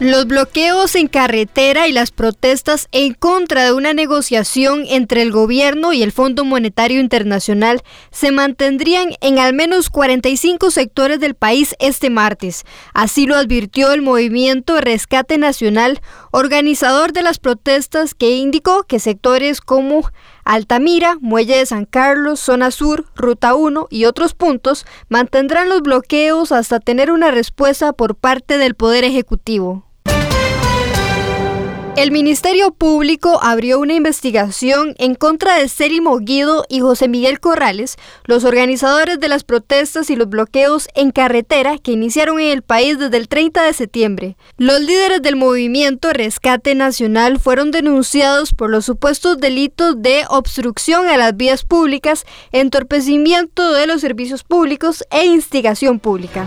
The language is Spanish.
Los bloqueos en carretera y las protestas en contra de una negociación entre el gobierno y el Fondo Monetario Internacional se mantendrían en al menos 45 sectores del país este martes. Así lo advirtió el movimiento Rescate Nacional, organizador de las protestas, que indicó que sectores como Altamira, Muelle de San Carlos, Zona Sur, Ruta 1 y otros puntos mantendrán los bloqueos hasta tener una respuesta por parte del Poder Ejecutivo. El Ministerio Público abrió una investigación en contra de Célimo Guido y José Miguel Corrales, los organizadores de las protestas y los bloqueos en carretera que iniciaron en el país desde el 30 de septiembre. Los líderes del movimiento Rescate Nacional fueron denunciados por los supuestos delitos de obstrucción a las vías públicas, entorpecimiento de los servicios públicos e instigación pública.